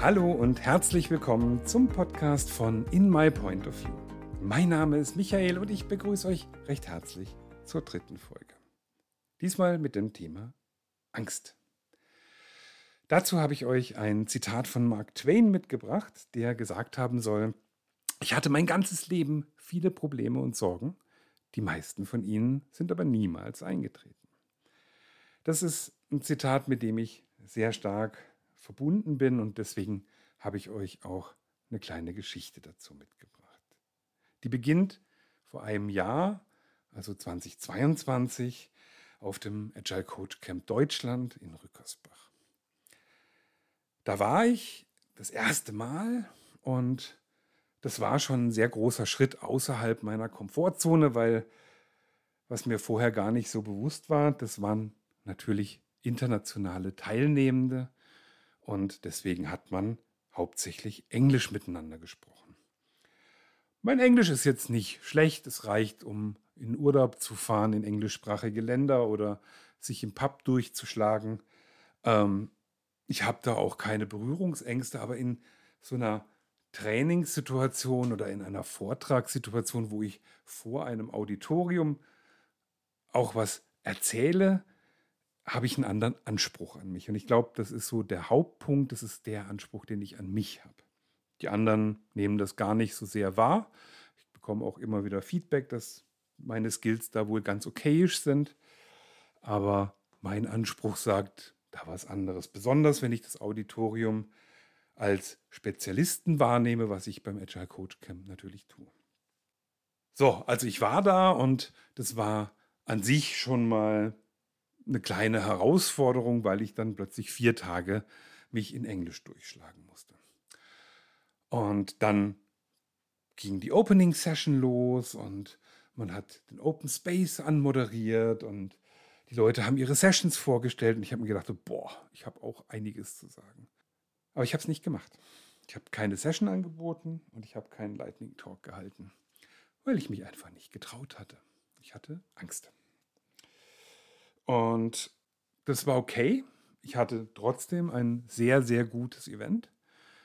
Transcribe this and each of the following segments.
Hallo und herzlich willkommen zum Podcast von In My Point of View. Mein Name ist Michael und ich begrüße euch recht herzlich zur dritten Folge. Diesmal mit dem Thema Angst. Dazu habe ich euch ein Zitat von Mark Twain mitgebracht, der gesagt haben soll, ich hatte mein ganzes Leben viele Probleme und Sorgen, die meisten von ihnen sind aber niemals eingetreten. Das ist ein Zitat, mit dem ich sehr stark verbunden bin und deswegen habe ich euch auch eine kleine Geschichte dazu mitgebracht. Die beginnt vor einem Jahr, also 2022, auf dem Agile Coach Camp Deutschland in Rückersbach. Da war ich das erste Mal und das war schon ein sehr großer Schritt außerhalb meiner Komfortzone, weil was mir vorher gar nicht so bewusst war, das waren natürlich internationale Teilnehmende und deswegen hat man hauptsächlich Englisch miteinander gesprochen. Mein Englisch ist jetzt nicht schlecht, es reicht, um in Urlaub zu fahren in englischsprachige Länder oder sich im Pub durchzuschlagen. Ähm, ich habe da auch keine Berührungsängste, aber in so einer Trainingssituation oder in einer Vortragssituation, wo ich vor einem Auditorium auch was erzähle, habe ich einen anderen Anspruch an mich. Und ich glaube, das ist so der Hauptpunkt, das ist der Anspruch, den ich an mich habe. Die anderen nehmen das gar nicht so sehr wahr. Ich bekomme auch immer wieder Feedback, dass meine Skills da wohl ganz okayisch sind. Aber mein Anspruch sagt da was anderes. Besonders wenn ich das Auditorium als Spezialisten wahrnehme, was ich beim Agile Coach Camp natürlich tue. So, also ich war da und das war an sich schon mal eine kleine Herausforderung, weil ich dann plötzlich vier Tage mich in Englisch durchschlagen musste. Und dann ging die Opening Session los und man hat den Open Space anmoderiert und die Leute haben ihre Sessions vorgestellt und ich habe mir gedacht, boah, ich habe auch einiges zu sagen. Aber ich habe es nicht gemacht. Ich habe keine Session angeboten und ich habe keinen Lightning Talk gehalten, weil ich mich einfach nicht getraut hatte. Ich hatte Angst. Und das war okay. Ich hatte trotzdem ein sehr, sehr gutes Event.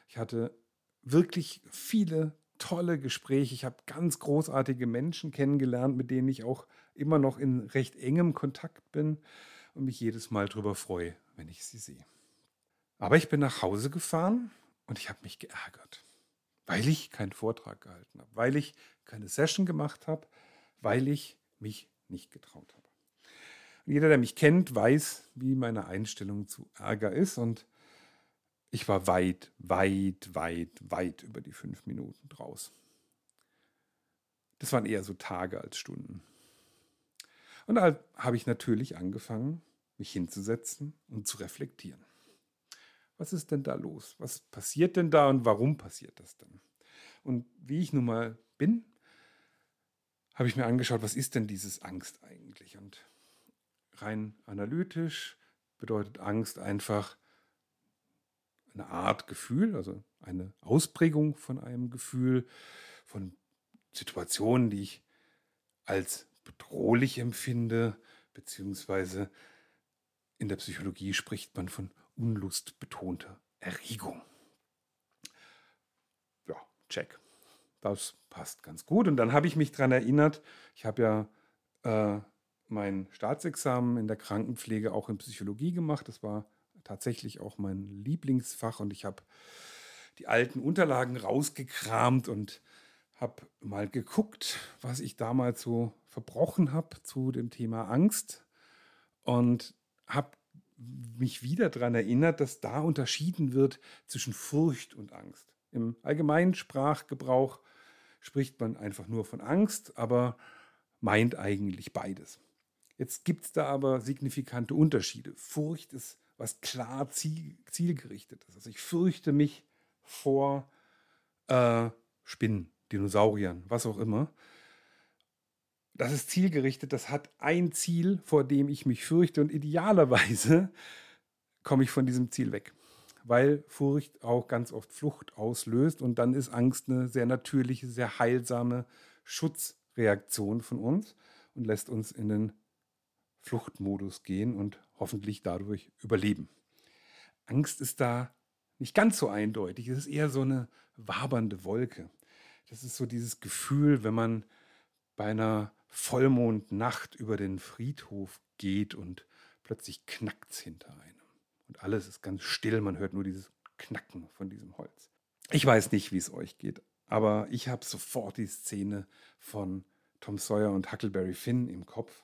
Ich hatte wirklich viele tolle Gespräche. Ich habe ganz großartige Menschen kennengelernt, mit denen ich auch immer noch in recht engem Kontakt bin und mich jedes Mal darüber freue, wenn ich sie sehe. Aber ich bin nach Hause gefahren und ich habe mich geärgert, weil ich keinen Vortrag gehalten habe, weil ich keine Session gemacht habe, weil ich mich nicht getraut habe. Jeder, der mich kennt, weiß, wie meine Einstellung zu Ärger ist. Und ich war weit, weit, weit, weit über die fünf Minuten draus. Das waren eher so Tage als Stunden. Und da habe ich natürlich angefangen, mich hinzusetzen und zu reflektieren. Was ist denn da los? Was passiert denn da und warum passiert das denn? Und wie ich nun mal bin, habe ich mir angeschaut, was ist denn dieses Angst eigentlich? Und rein analytisch bedeutet Angst einfach eine Art Gefühl, also eine Ausprägung von einem Gefühl, von Situationen, die ich als bedrohlich empfinde, beziehungsweise in der Psychologie spricht man von unlustbetonter Erregung. Ja, check. Das passt ganz gut. Und dann habe ich mich daran erinnert, ich habe ja äh, mein Staatsexamen in der Krankenpflege auch in Psychologie gemacht. Das war tatsächlich auch mein Lieblingsfach und ich habe die alten Unterlagen rausgekramt und habe mal geguckt, was ich damals so verbrochen habe zu dem Thema Angst und habe mich wieder daran erinnert, dass da unterschieden wird zwischen Furcht und Angst. Im allgemeinen Sprachgebrauch spricht man einfach nur von Angst, aber meint eigentlich beides. Jetzt gibt es da aber signifikante Unterschiede. Furcht ist was klar ziel, zielgerichtetes. Also ich fürchte mich vor äh, Spinnen, Dinosauriern, was auch immer. Das ist zielgerichtet, das hat ein Ziel, vor dem ich mich fürchte und idealerweise komme ich von diesem Ziel weg, weil Furcht auch ganz oft Flucht auslöst und dann ist Angst eine sehr natürliche, sehr heilsame Schutzreaktion von uns und lässt uns in den Fluchtmodus gehen und hoffentlich dadurch überleben. Angst ist da nicht ganz so eindeutig. Es ist eher so eine wabernde Wolke. Das ist so dieses Gefühl, wenn man bei einer Vollmondnacht über den Friedhof geht und plötzlich knackt es hinter einem. Und alles ist ganz still, man hört nur dieses Knacken von diesem Holz. Ich weiß nicht, wie es euch geht, aber ich habe sofort die Szene von Tom Sawyer und Huckleberry Finn im Kopf,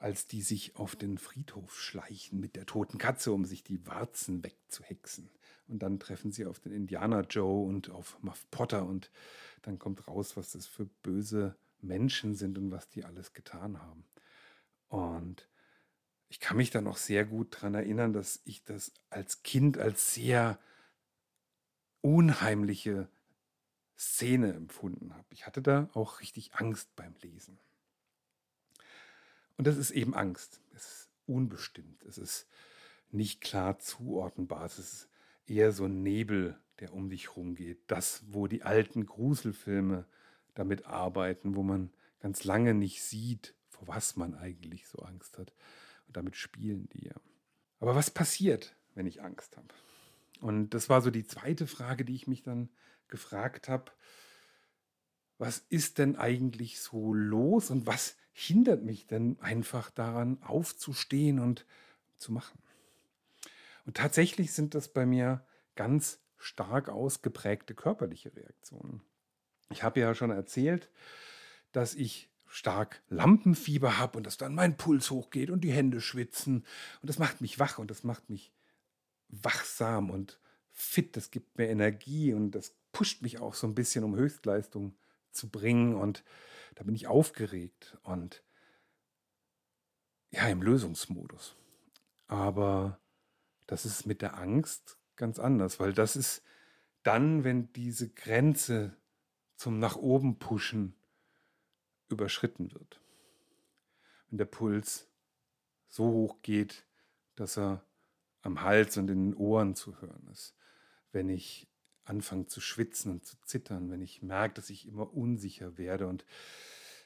als die sich auf den Friedhof schleichen mit der toten Katze, um sich die Warzen wegzuhexen. Und dann treffen sie auf den Indianer Joe und auf Muff Potter und dann kommt raus, was das für böse Menschen sind und was die alles getan haben. Und ich kann mich da noch sehr gut daran erinnern, dass ich das als Kind als sehr unheimliche Szene empfunden habe. Ich hatte da auch richtig Angst beim Lesen. Und das ist eben Angst. Es ist unbestimmt. Es ist nicht klar zuordnenbar. Es ist eher so ein Nebel, der um dich rumgeht. Das, wo die alten Gruselfilme damit arbeiten, wo man ganz lange nicht sieht, vor was man eigentlich so Angst hat. Und damit spielen die ja. Aber was passiert, wenn ich Angst habe? Und das war so die zweite Frage, die ich mich dann gefragt habe. Was ist denn eigentlich so los und was hindert mich denn einfach daran, aufzustehen und zu machen? Und tatsächlich sind das bei mir ganz stark ausgeprägte körperliche Reaktionen. Ich habe ja schon erzählt, dass ich stark Lampenfieber habe und dass dann mein Puls hochgeht und die Hände schwitzen. Und das macht mich wach und das macht mich wachsam und fit. Das gibt mir Energie und das pusht mich auch so ein bisschen, um Höchstleistung zu bringen. Und da bin ich aufgeregt und ja, im Lösungsmodus. Aber das ist mit der Angst ganz anders, weil das ist dann, wenn diese Grenze zum nach oben pushen überschritten wird. Wenn der Puls so hoch geht, dass er am Hals und in den Ohren zu hören ist. Wenn ich anfange zu schwitzen und zu zittern, wenn ich merke, dass ich immer unsicher werde. Und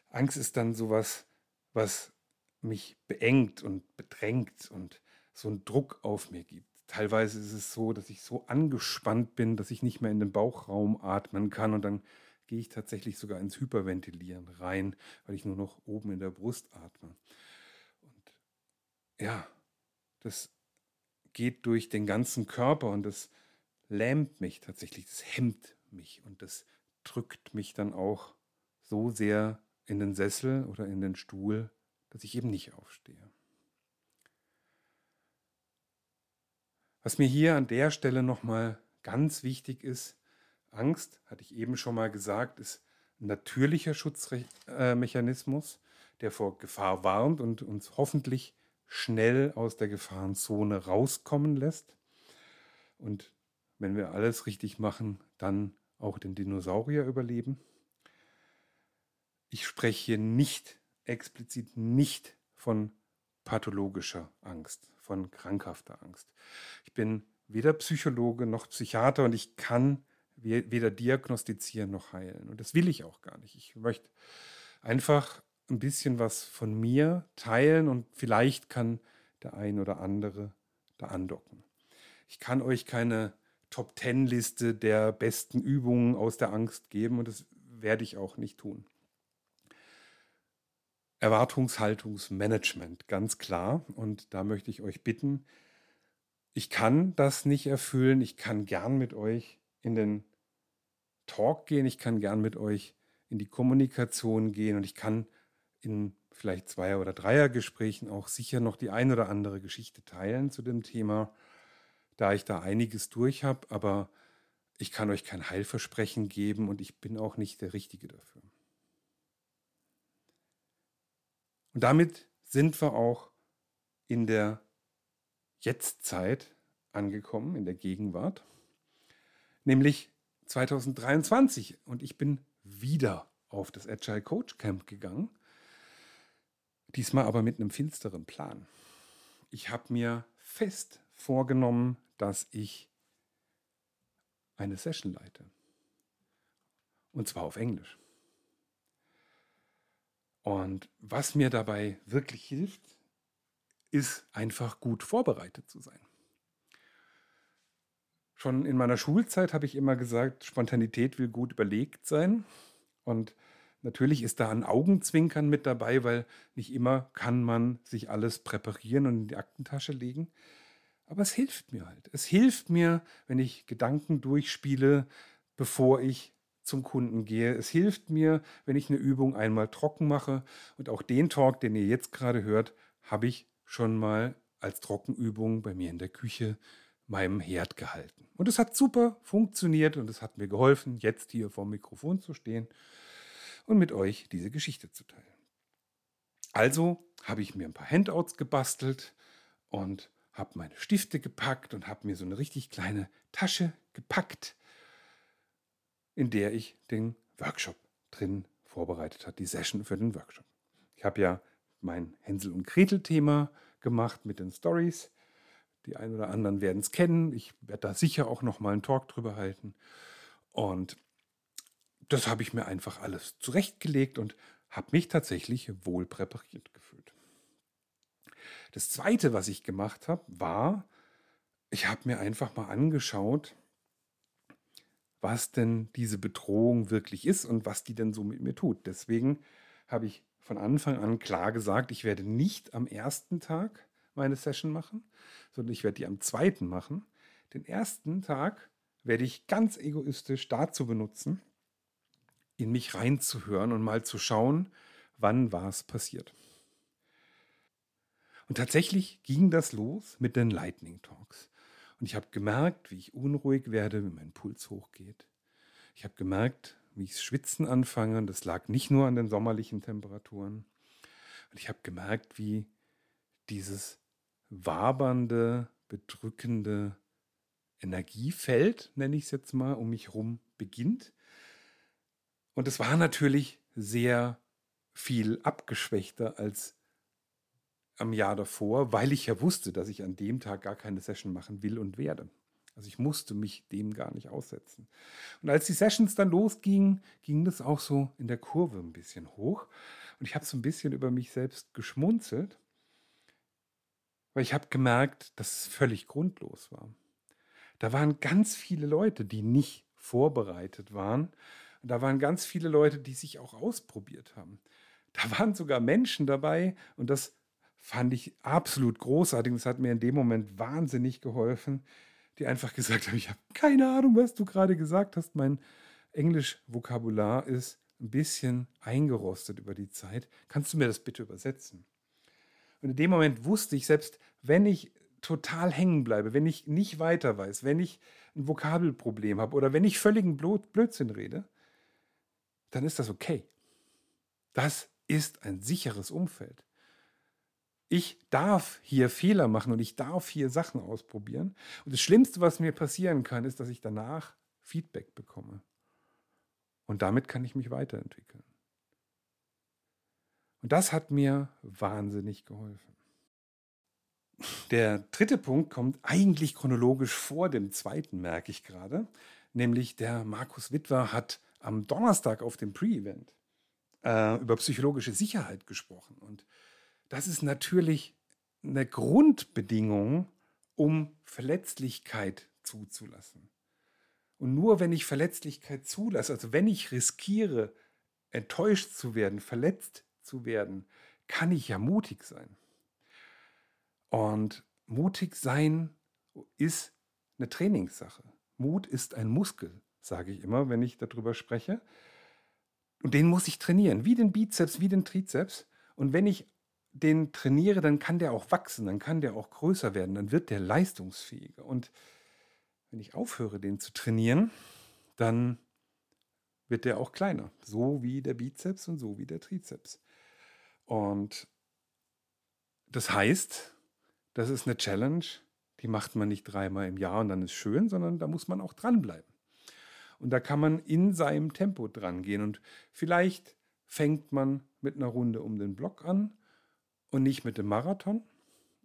Angst ist dann sowas, was mich beengt und bedrängt und so einen Druck auf mir gibt. Teilweise ist es so, dass ich so angespannt bin, dass ich nicht mehr in den Bauchraum atmen kann und dann gehe ich tatsächlich sogar ins Hyperventilieren rein, weil ich nur noch oben in der Brust atme. Und ja, das geht durch den ganzen Körper und das lähmt mich tatsächlich, das hemmt mich und das drückt mich dann auch so sehr in den Sessel oder in den Stuhl, dass ich eben nicht aufstehe. Was mir hier an der Stelle nochmal ganz wichtig ist, Angst, hatte ich eben schon mal gesagt, ist ein natürlicher Schutzmechanismus, der vor Gefahr warnt und uns hoffentlich schnell aus der Gefahrenzone rauskommen lässt. Und wenn wir alles richtig machen, dann auch den Dinosaurier überleben. Ich spreche hier nicht, explizit nicht von pathologischer Angst, von krankhafter Angst. Ich bin weder Psychologe noch Psychiater und ich kann weder diagnostizieren noch heilen. Und das will ich auch gar nicht. Ich möchte einfach ein bisschen was von mir teilen und vielleicht kann der ein oder andere da andocken. Ich kann euch keine Top-10-Liste der besten Übungen aus der Angst geben und das werde ich auch nicht tun. Erwartungshaltungsmanagement, ganz klar. Und da möchte ich euch bitten, ich kann das nicht erfüllen. Ich kann gern mit euch in den Talk gehen. Ich kann gern mit euch in die Kommunikation gehen und ich kann in vielleicht Zweier- oder Dreiergesprächen auch sicher noch die ein oder andere Geschichte teilen zu dem Thema, da ich da einiges durch habe. Aber ich kann euch kein Heilversprechen geben und ich bin auch nicht der Richtige dafür. Und damit sind wir auch in der Jetztzeit angekommen, in der Gegenwart, nämlich 2023. Und ich bin wieder auf das Agile Coach Camp gegangen, diesmal aber mit einem finsteren Plan. Ich habe mir fest vorgenommen, dass ich eine Session leite. Und zwar auf Englisch. Und was mir dabei wirklich hilft, ist einfach gut vorbereitet zu sein. Schon in meiner Schulzeit habe ich immer gesagt, Spontanität will gut überlegt sein. Und natürlich ist da ein Augenzwinkern mit dabei, weil nicht immer kann man sich alles präparieren und in die Aktentasche legen. Aber es hilft mir halt. Es hilft mir, wenn ich Gedanken durchspiele, bevor ich zum Kunden gehe. Es hilft mir, wenn ich eine Übung einmal trocken mache. Und auch den Talk, den ihr jetzt gerade hört, habe ich schon mal als Trockenübung bei mir in der Küche meinem Herd gehalten. Und es hat super funktioniert und es hat mir geholfen, jetzt hier vor dem Mikrofon zu stehen und mit euch diese Geschichte zu teilen. Also habe ich mir ein paar Handouts gebastelt und habe meine Stifte gepackt und habe mir so eine richtig kleine Tasche gepackt, in der ich den Workshop drin vorbereitet habe, die Session für den Workshop. Ich habe ja mein Hänsel und Gretel Thema gemacht mit den Stories. Die einen oder anderen werden es kennen. Ich werde da sicher auch noch mal einen Talk drüber halten. Und das habe ich mir einfach alles zurechtgelegt und habe mich tatsächlich wohl präpariert gefühlt. Das Zweite, was ich gemacht habe, war, ich habe mir einfach mal angeschaut, was denn diese Bedrohung wirklich ist und was die denn so mit mir tut. Deswegen habe ich von Anfang an klar gesagt, ich werde nicht am ersten Tag meine Session machen, sondern ich werde die am zweiten machen. Den ersten Tag werde ich ganz egoistisch dazu benutzen, in mich reinzuhören und mal zu schauen, wann was passiert. Und tatsächlich ging das los mit den Lightning Talks. Und ich habe gemerkt, wie ich unruhig werde, wie mein Puls hochgeht. Ich habe gemerkt, wie ich schwitzen anfange. Und das lag nicht nur an den sommerlichen Temperaturen. Und ich habe gemerkt, wie dieses wabernde, bedrückende Energiefeld, nenne ich es jetzt mal, um mich herum beginnt. Und es war natürlich sehr viel abgeschwächter als am Jahr davor, weil ich ja wusste, dass ich an dem Tag gar keine Session machen will und werde. Also ich musste mich dem gar nicht aussetzen. Und als die Sessions dann losgingen, ging das auch so in der Kurve ein bisschen hoch. Und ich habe so ein bisschen über mich selbst geschmunzelt, weil ich habe gemerkt, dass es völlig grundlos war. Da waren ganz viele Leute, die nicht vorbereitet waren. Und da waren ganz viele Leute, die sich auch ausprobiert haben. Da waren sogar Menschen dabei, und das fand ich absolut großartig. Das hat mir in dem Moment wahnsinnig geholfen, die einfach gesagt haben, ich habe keine Ahnung, was du gerade gesagt hast. Mein Englisch-Vokabular ist ein bisschen eingerostet über die Zeit. Kannst du mir das bitte übersetzen? Und in dem Moment wusste ich, selbst wenn ich total hängen bleibe, wenn ich nicht weiter weiß, wenn ich ein Vokabelproblem habe oder wenn ich völligen Blödsinn rede, dann ist das okay. Das ist ein sicheres Umfeld. Ich darf hier Fehler machen und ich darf hier Sachen ausprobieren. Und das Schlimmste, was mir passieren kann, ist, dass ich danach Feedback bekomme. Und damit kann ich mich weiterentwickeln. Und das hat mir wahnsinnig geholfen. Der dritte Punkt kommt eigentlich chronologisch vor dem zweiten, merke ich gerade. Nämlich der Markus Wittwer hat am Donnerstag auf dem Pre-Event äh, über psychologische Sicherheit gesprochen. Und das ist natürlich eine Grundbedingung, um Verletzlichkeit zuzulassen. Und nur wenn ich Verletzlichkeit zulasse, also wenn ich riskiere, enttäuscht zu werden, verletzt zu werden, kann ich ja mutig sein. Und mutig sein ist eine Trainingssache. Mut ist ein Muskel, sage ich immer, wenn ich darüber spreche. Und den muss ich trainieren, wie den Bizeps, wie den Trizeps. Und wenn ich den trainiere, dann kann der auch wachsen, dann kann der auch größer werden, dann wird der leistungsfähiger. Und wenn ich aufhöre, den zu trainieren, dann wird der auch kleiner, so wie der Bizeps und so wie der Trizeps. Und das heißt, das ist eine Challenge, die macht man nicht dreimal im Jahr und dann ist schön, sondern da muss man auch dranbleiben. Und da kann man in seinem Tempo dran gehen. Und vielleicht fängt man mit einer Runde um den Block an und nicht mit dem Marathon.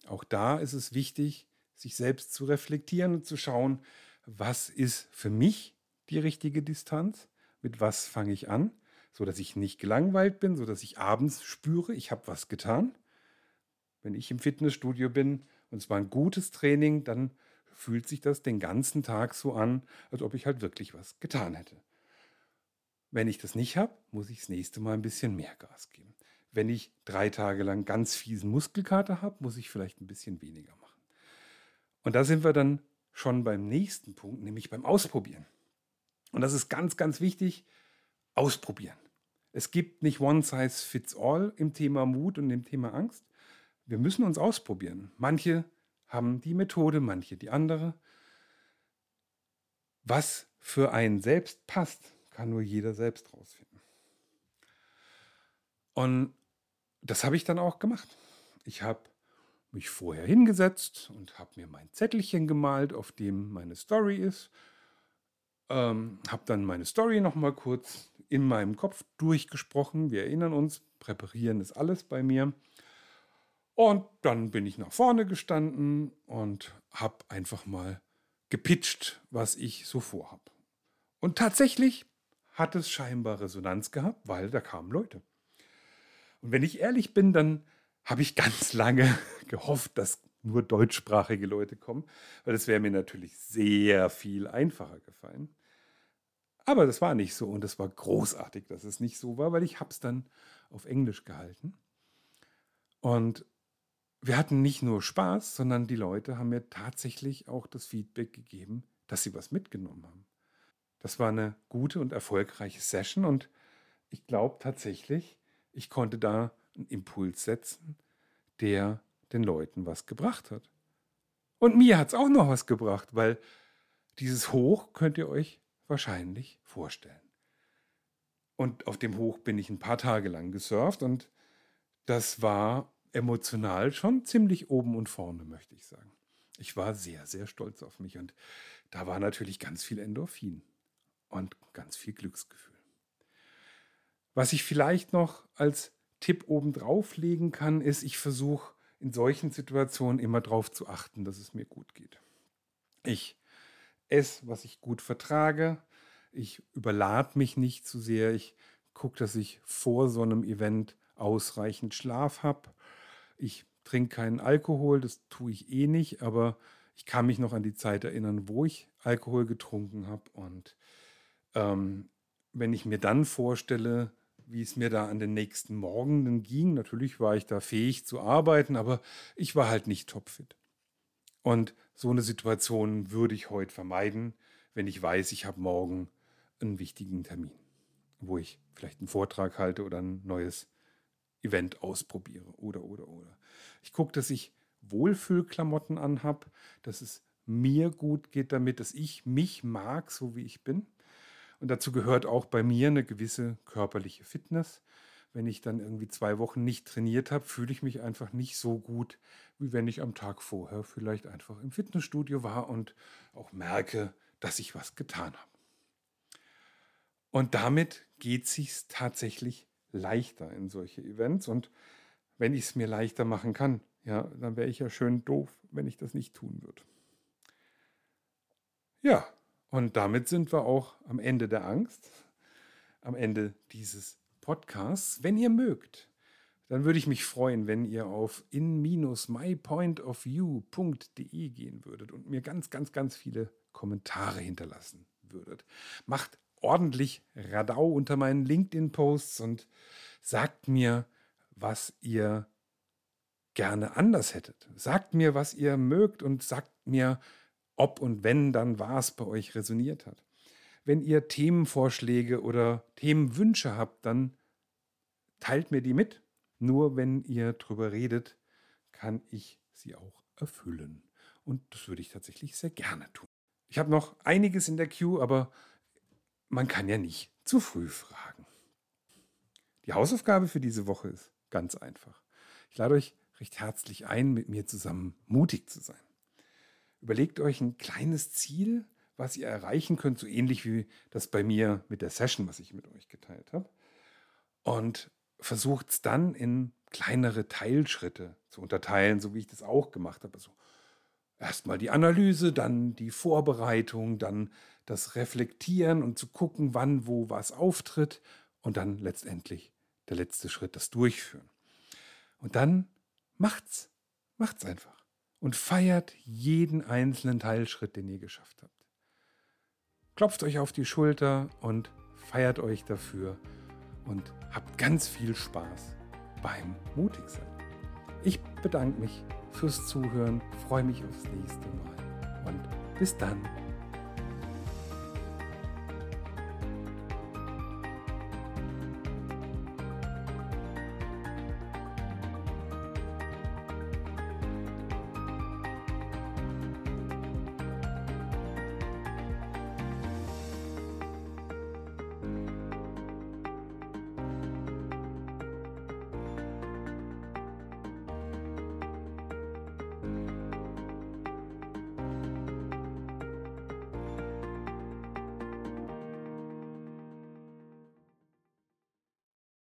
Auch da ist es wichtig, sich selbst zu reflektieren und zu schauen, was ist für mich die richtige Distanz, mit was fange ich an, so dass ich nicht gelangweilt bin, so dass ich abends spüre, ich habe was getan. Wenn ich im Fitnessstudio bin und es war ein gutes Training, dann fühlt sich das den ganzen Tag so an, als ob ich halt wirklich was getan hätte. Wenn ich das nicht habe, muss ich das nächste Mal ein bisschen mehr Gas geben. Wenn ich drei Tage lang ganz fiesen Muskelkater habe, muss ich vielleicht ein bisschen weniger machen. Und da sind wir dann schon beim nächsten Punkt, nämlich beim Ausprobieren. Und das ist ganz, ganz wichtig, ausprobieren. Es gibt nicht One Size Fits All im Thema Mut und im Thema Angst. Wir müssen uns ausprobieren. Manche haben die Methode, manche die andere. Was für einen selbst passt, kann nur jeder selbst rausfinden. Und das habe ich dann auch gemacht. Ich habe mich vorher hingesetzt und habe mir mein Zettelchen gemalt, auf dem meine Story ist. Ähm, habe dann meine Story nochmal kurz in meinem Kopf durchgesprochen. Wir erinnern uns, präparieren ist alles bei mir. Und dann bin ich nach vorne gestanden und habe einfach mal gepitcht, was ich so vorhab. Und tatsächlich hat es scheinbar Resonanz gehabt, weil da kamen Leute. Und wenn ich ehrlich bin, dann habe ich ganz lange gehofft, dass nur deutschsprachige Leute kommen, weil das wäre mir natürlich sehr viel einfacher gefallen. Aber das war nicht so und es war großartig, dass es nicht so war, weil ich habe es dann auf Englisch gehalten. Und wir hatten nicht nur Spaß, sondern die Leute haben mir tatsächlich auch das Feedback gegeben, dass sie was mitgenommen haben. Das war eine gute und erfolgreiche Session und ich glaube tatsächlich, ich konnte da einen Impuls setzen, der den Leuten was gebracht hat. Und mir hat es auch noch was gebracht, weil dieses Hoch könnt ihr euch wahrscheinlich vorstellen. Und auf dem Hoch bin ich ein paar Tage lang gesurft und das war emotional schon ziemlich oben und vorne, möchte ich sagen. Ich war sehr, sehr stolz auf mich und da war natürlich ganz viel Endorphin und ganz viel Glücksgefühl. Was ich vielleicht noch als Tipp obendrauf legen kann, ist, ich versuche in solchen Situationen immer darauf zu achten, dass es mir gut geht. Ich esse, was ich gut vertrage. Ich überlade mich nicht zu sehr. Ich gucke, dass ich vor so einem Event ausreichend Schlaf habe. Ich trinke keinen Alkohol, das tue ich eh nicht, aber ich kann mich noch an die Zeit erinnern, wo ich Alkohol getrunken habe. Und ähm, wenn ich mir dann vorstelle, wie es mir da an den nächsten Morgen ging, natürlich war ich da fähig zu arbeiten, aber ich war halt nicht topfit. Und so eine Situation würde ich heute vermeiden, wenn ich weiß, ich habe morgen einen wichtigen Termin, wo ich vielleicht einen Vortrag halte oder ein neues Event ausprobiere oder, oder, oder. Ich gucke, dass ich Wohlfühlklamotten anhab, dass es mir gut geht damit, dass ich mich mag, so wie ich bin. Und dazu gehört auch bei mir eine gewisse körperliche Fitness. Wenn ich dann irgendwie zwei Wochen nicht trainiert habe, fühle ich mich einfach nicht so gut, wie wenn ich am Tag vorher vielleicht einfach im Fitnessstudio war und auch merke, dass ich was getan habe. Und damit geht es sich tatsächlich leichter in solche Events. Und wenn ich es mir leichter machen kann, ja, dann wäre ich ja schön doof, wenn ich das nicht tun würde. Ja, und damit sind wir auch am Ende der Angst, am Ende dieses Podcasts. Wenn ihr mögt, dann würde ich mich freuen, wenn ihr auf in-mypointofview.de gehen würdet und mir ganz, ganz, ganz viele Kommentare hinterlassen würdet. Macht ordentlich Radau unter meinen LinkedIn-Posts und sagt mir, was ihr gerne anders hättet. Sagt mir, was ihr mögt und sagt mir, ob und wenn dann was bei euch resoniert hat. Wenn ihr Themenvorschläge oder Themenwünsche habt, dann teilt mir die mit. Nur wenn ihr drüber redet, kann ich sie auch erfüllen. Und das würde ich tatsächlich sehr gerne tun. Ich habe noch einiges in der Queue, aber man kann ja nicht zu früh fragen. Die Hausaufgabe für diese Woche ist ganz einfach. Ich lade euch recht herzlich ein, mit mir zusammen mutig zu sein. Überlegt euch ein kleines Ziel, was ihr erreichen könnt, so ähnlich wie das bei mir mit der Session, was ich mit euch geteilt habe. Und versucht es dann in kleinere Teilschritte zu unterteilen, so wie ich das auch gemacht habe. Also erstmal die Analyse, dann die Vorbereitung, dann das Reflektieren und zu gucken, wann, wo was auftritt und dann letztendlich der letzte Schritt, das Durchführen. Und dann macht's. Macht's einfach. Und feiert jeden einzelnen Teilschritt, den ihr geschafft habt. Klopft euch auf die Schulter und feiert euch dafür und habt ganz viel Spaß beim Mutigsein. Ich bedanke mich fürs Zuhören, freue mich aufs nächste Mal und bis dann.